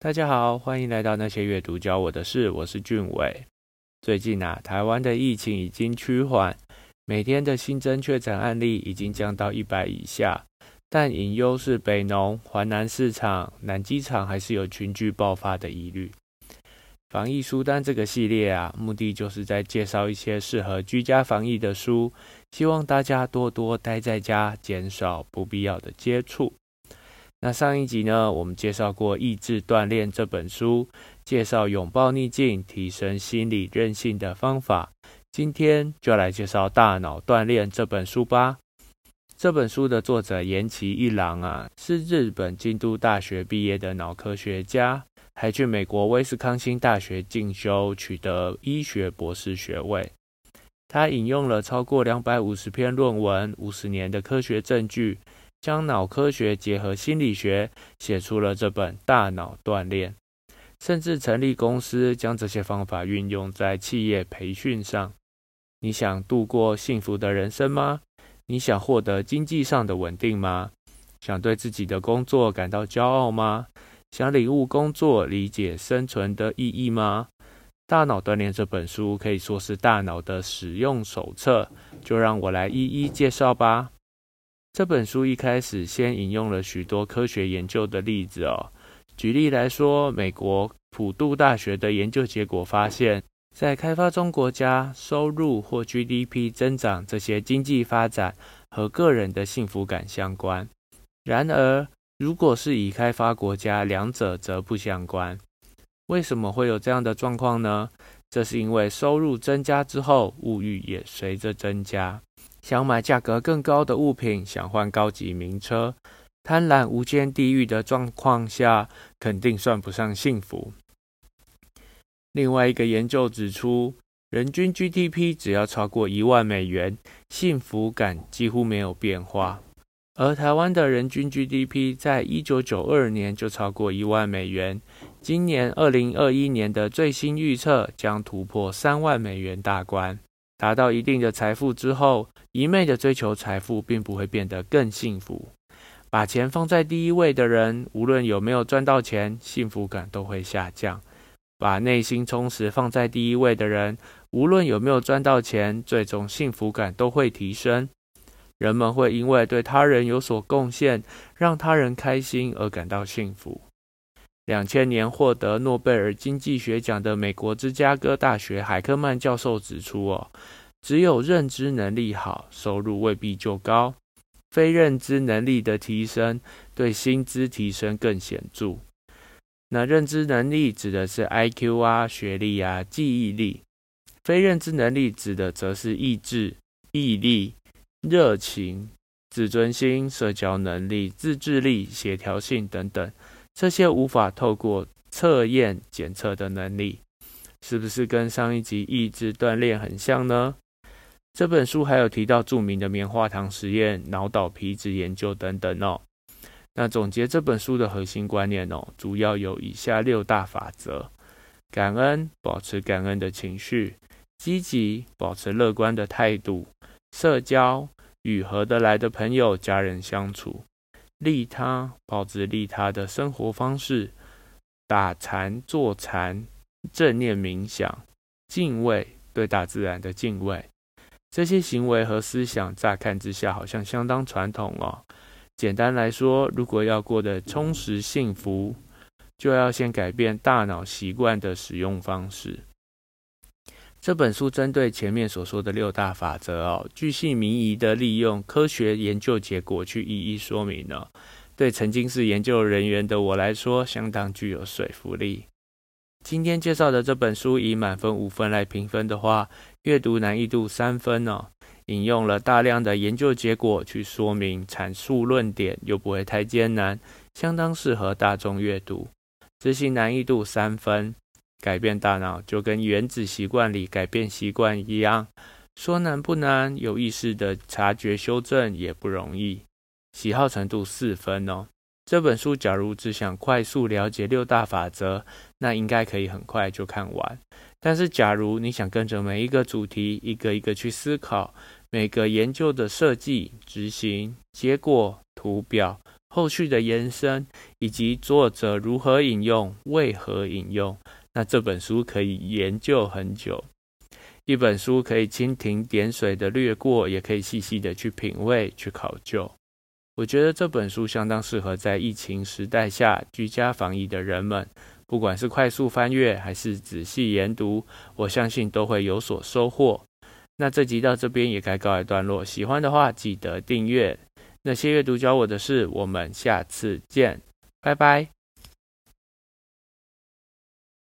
大家好，欢迎来到那些阅读教我的事，我是俊伟。最近啊，台湾的疫情已经趋缓，每天的新增确诊案例已经降到一百以下，但隐忧是北农、环南市场、南机场还是有群聚爆发的疑虑。防疫书单这个系列啊，目的就是在介绍一些适合居家防疫的书，希望大家多多待在家，减少不必要的接触。那上一集呢，我们介绍过《意志锻炼》这本书，介绍拥抱逆境、提升心理韧性的方法。今天就来介绍《大脑锻炼》这本书吧。这本书的作者岩崎一郎啊，是日本京都大学毕业的脑科学家。还去美国威斯康星大学进修，取得医学博士学位。他引用了超过两百五十篇论文、五十年的科学证据，将脑科学结合心理学，写出了这本《大脑锻炼》，甚至成立公司，将这些方法运用在企业培训上。你想度过幸福的人生吗？你想获得经济上的稳定吗？想对自己的工作感到骄傲吗？想领悟工作、理解生存的意义吗？《大脑锻炼》这本书可以说是大脑的使用手册，就让我来一一介绍吧。这本书一开始先引用了许多科学研究的例子哦。举例来说，美国普渡大学的研究结果发现，在开发中国家，收入或 GDP 增长这些经济发展和个人的幸福感相关。然而，如果是已开发国家，两者则不相关。为什么会有这样的状况呢？这是因为收入增加之后，物欲也随着增加。想买价格更高的物品，想换高级名车，贪婪无间地狱的状况下，肯定算不上幸福。另外一个研究指出，人均 GDP 只要超过一万美元，幸福感几乎没有变化。而台湾的人均 GDP 在一九九二年就超过一万美元，今年二零二一年的最新预测将突破三万美元大关。达到一定的财富之后，一昧的追求财富并不会变得更幸福。把钱放在第一位的人，无论有没有赚到钱，幸福感都会下降；把内心充实放在第一位的人，无论有没有赚到钱，最终幸福感都会提升。人们会因为对他人有所贡献，让他人开心而感到幸福。两千年获得诺贝尔经济学奖的美国芝加哥大学海克曼教授指出：“哦，只有认知能力好，收入未必就高。非认知能力的提升，对薪资提升更显著。那认知能力指的是 IQ 啊、学历啊、记忆力；非认知能力指的则是意志、毅力。”热情、自尊心、社交能力、自制力、协调性等等，这些无法透过测验检测的能力，是不是跟上一集意志锻炼很像呢？这本书还有提到著名的棉花糖实验、脑岛皮质研究等等哦。那总结这本书的核心观念哦，主要有以下六大法则：感恩，保持感恩的情绪；积极，保持乐观的态度。社交与合得来的朋友、家人相处，利他，保持利他的生活方式，打禅、坐禅，正念冥想，敬畏，对大自然的敬畏。这些行为和思想，乍看之下好像相当传统哦。简单来说，如果要过得充实幸福，就要先改变大脑习惯的使用方式。这本书针对前面所说的六大法则哦，巨细靡遗的利用科学研究结果去一一说明了。对曾经是研究人员的我来说，相当具有说服力。今天介绍的这本书以满分五分来评分的话，阅读难易度三分哦。引用了大量的研究结果去说明、阐述论点，又不会太艰难，相当适合大众阅读。执行难易度三分。改变大脑就跟原子习惯里改变习惯一样，说难不难，有意识的察觉修正也不容易。喜好程度四分哦。这本书假如只想快速了解六大法则，那应该可以很快就看完。但是假如你想跟着每一个主题一个一个去思考，每个研究的设计、执行、结果、图表。后续的延伸，以及作者如何引用、为何引用，那这本书可以研究很久。一本书可以蜻蜓点水的略过，也可以细细的去品味、去考究。我觉得这本书相当适合在疫情时代下居家防疫的人们，不管是快速翻阅还是仔细研读，我相信都会有所收获。那这集到这边也该告一段落，喜欢的话记得订阅。那些阅读教我的事，我们下次见，拜拜。